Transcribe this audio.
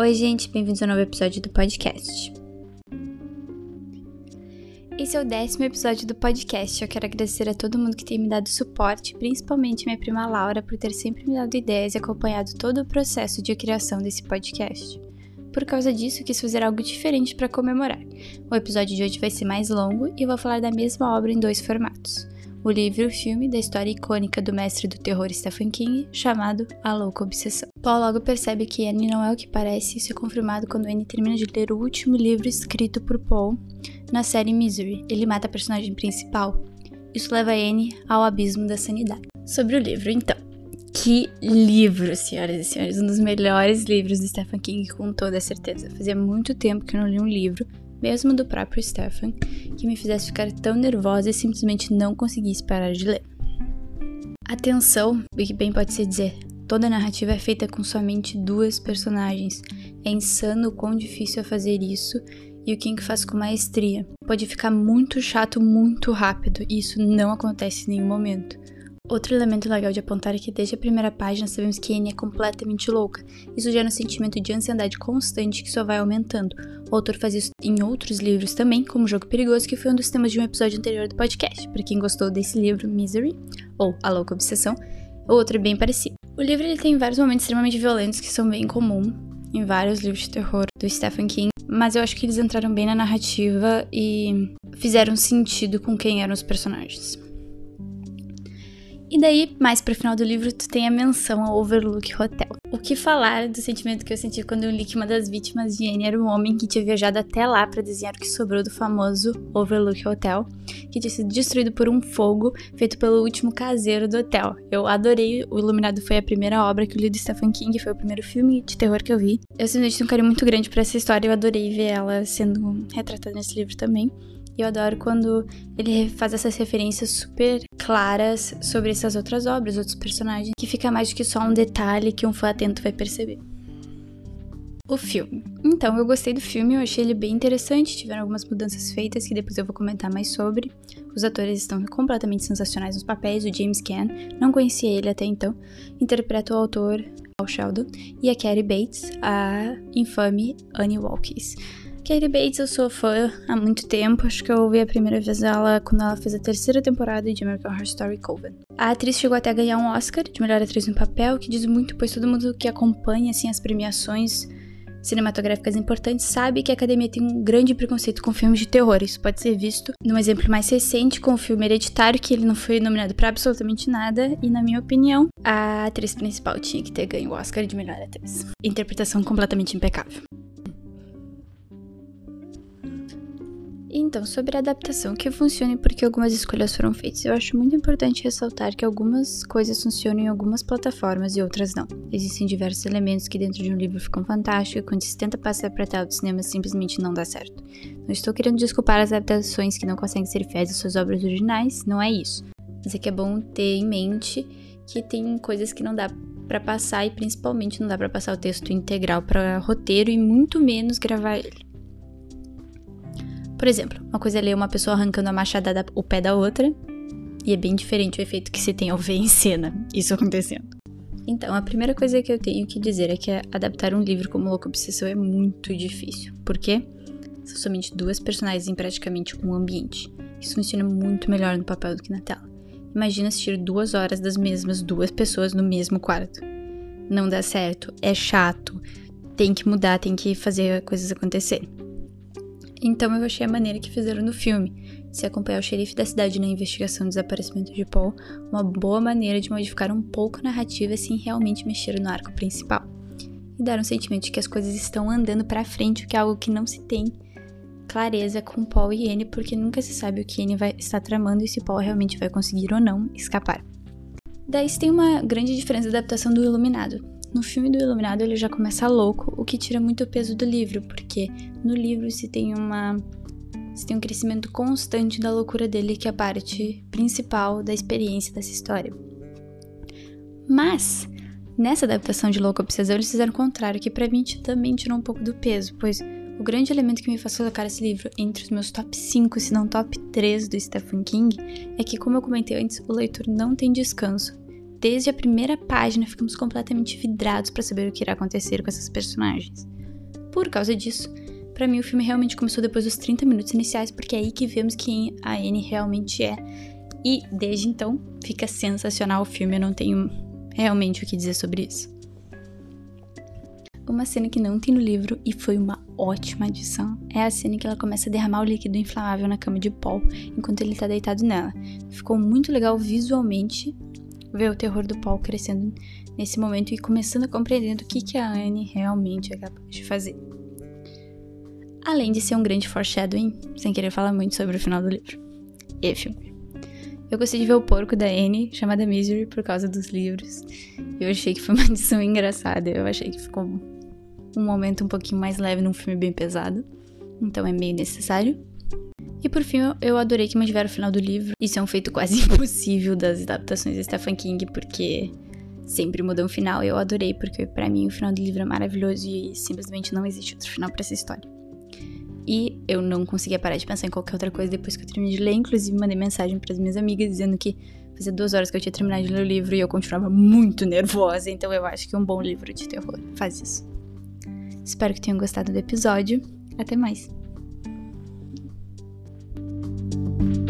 Oi, gente, bem-vindos a um novo episódio do podcast. Esse é o décimo episódio do podcast. Eu quero agradecer a todo mundo que tem me dado suporte, principalmente minha prima Laura, por ter sempre me dado ideias e acompanhado todo o processo de criação desse podcast. Por causa disso, quis fazer algo diferente para comemorar. O episódio de hoje vai ser mais longo e eu vou falar da mesma obra em dois formatos o livro e o filme da história icônica do mestre do terror Stephen King, chamado A Louca Obsessão. Paul logo percebe que Anne não é o que parece isso é confirmado quando Anne termina de ler o último livro escrito por Paul na série Misery. Ele mata a personagem principal. Isso leva Anne ao abismo da sanidade. Sobre o livro, então. Que livro, senhoras e senhores! Um dos melhores livros de Stephen King, com toda certeza. Fazia muito tempo que eu não li um livro mesmo do próprio Stephen, que me fizesse ficar tão nervosa e simplesmente não conseguisse parar de ler. Atenção, o que bem pode se dizer, toda a narrativa é feita com somente duas personagens. É insano o quão difícil é fazer isso e o King faz com maestria. Pode ficar muito chato muito rápido e isso não acontece em nenhum momento. Outro elemento legal de apontar é que desde a primeira página sabemos que Anne é completamente louca. Isso gera um sentimento de ansiedade constante que só vai aumentando. O autor faz isso em outros livros também, como Jogo Perigoso, que foi um dos temas de um episódio anterior do podcast. Para quem gostou desse livro, Misery, ou A Louca Obsessão, o outro é bem parecido. O livro ele tem vários momentos extremamente violentos que são bem comuns em vários livros de terror do Stephen King, mas eu acho que eles entraram bem na narrativa e fizeram sentido com quem eram os personagens. E daí, mais pro final do livro, tu tem a menção ao Overlook Hotel. O que falar do sentimento que eu senti quando eu li que uma das vítimas de Anne era um homem que tinha viajado até lá para desenhar o que sobrou do famoso Overlook Hotel, que tinha sido destruído por um fogo feito pelo último caseiro do hotel. Eu adorei, O Iluminado foi a primeira obra que eu li do Stephen King, foi o primeiro filme de terror que eu vi. Eu simplesmente tenho um carinho muito grande por essa história, eu adorei ver ela sendo retratada nesse livro também. E eu adoro quando ele faz essas referências super claras sobre essas outras obras, outros personagens, que fica mais do que só um detalhe que um fã atento vai perceber. O filme. Então, eu gostei do filme, eu achei ele bem interessante, tiveram algumas mudanças feitas que depois eu vou comentar mais sobre. Os atores estão completamente sensacionais nos papéis, o James Caan, não conhecia ele até então, interpreta o autor Paul Sheldon, e a Carrie Bates, a infame Annie Walkes. Katie Bates eu sou fã há muito tempo, acho que eu ouvi a primeira vez ela quando ela fez a terceira temporada de American Horror Story Coven. A atriz chegou até a ganhar um Oscar de melhor atriz no papel, que diz muito, pois todo mundo que acompanha assim as premiações cinematográficas importantes sabe que a academia tem um grande preconceito com filmes de terror. Isso pode ser visto num exemplo mais recente com o filme Hereditário, que ele não foi nominado para absolutamente nada, e na minha opinião, a atriz principal tinha que ter ganho o Oscar de melhor atriz. Interpretação completamente impecável. Então, sobre a adaptação, que funciona e por que algumas escolhas foram feitas. Eu acho muito importante ressaltar que algumas coisas funcionam em algumas plataformas e outras não. Existem diversos elementos que dentro de um livro ficam fantásticos e quando se tenta passar para tela do cinema simplesmente não dá certo. Não estou querendo desculpar as adaptações que não conseguem ser fiéis às suas obras originais, não é isso. Mas é que é bom ter em mente que tem coisas que não dá para passar e principalmente não dá para passar o texto integral para roteiro e muito menos gravar ele. Por exemplo, uma coisa é ler uma pessoa arrancando a machada da, o pé da outra, e é bem diferente o efeito que se tem ao ver em cena isso acontecendo. Então, a primeira coisa que eu tenho que dizer é que adaptar um livro como Louco Obsessão é muito difícil. Por quê? São somente duas personagens em praticamente um ambiente. Isso funciona muito melhor no papel do que na tela. Imagina assistir duas horas das mesmas duas pessoas no mesmo quarto. Não dá certo, é chato, tem que mudar, tem que fazer coisas acontecerem. Então eu achei a maneira que fizeram no filme, se acompanhar o xerife da cidade na investigação do desaparecimento de Paul, uma boa maneira de modificar um pouco a narrativa sem realmente mexer no arco principal. E dar um sentimento de que as coisas estão andando para frente, o que é algo que não se tem clareza com Paul e Anne, porque nunca se sabe o que Anne vai estar tramando e se Paul realmente vai conseguir ou não escapar. Daí tem uma grande diferença da adaptação do Iluminado. No filme do Iluminado ele já começa louco, o que tira muito peso do livro, porque no livro se tem uma se tem um crescimento constante da loucura dele, que é a parte principal da experiência dessa história. Mas nessa adaptação de Louco Obsessão eles fizeram o contrário, que para mim também tirou um pouco do peso, pois o grande elemento que me faz colocar esse livro entre os meus top 5, se não top 3 do Stephen King, é que, como eu comentei antes, o leitor não tem descanso. Desde a primeira página ficamos completamente vidrados para saber o que irá acontecer com essas personagens. por causa disso, para mim o filme realmente começou depois dos 30 minutos iniciais, porque é aí que vemos quem a Anne realmente é. E desde então fica sensacional o filme, eu não tenho realmente o que dizer sobre isso. Uma cena que não tem no livro e foi uma ótima adição é a cena que ela começa a derramar o líquido inflamável na cama de Paul enquanto ele tá deitado nela. Ficou muito legal visualmente ver o terror do Paul crescendo nesse momento e começando a compreender o que, que a Anne realmente é capaz de fazer. Além de ser um grande foreshadowing, sem querer falar muito sobre o final do livro. E filme. Eu gostei de ver o porco da Anne, chamada Misery, por causa dos livros. Eu achei que foi uma edição engraçada. Eu achei que ficou um momento um pouquinho mais leve num filme bem pesado. Então é meio necessário. E por fim, eu adorei que mantiveram o final do livro. Isso é um feito quase impossível das adaptações de Stephen King, porque sempre muda um final. Eu adorei, porque para mim o final do livro é maravilhoso e simplesmente não existe outro final para essa história. E eu não conseguia parar de pensar em qualquer outra coisa depois que eu terminei de ler. Inclusive, mandei mensagem para as minhas amigas dizendo que fazia duas horas que eu tinha terminado de ler o livro e eu continuava muito nervosa. Então eu acho que um bom livro de terror faz isso. Espero que tenham gostado do episódio. Até mais! thank you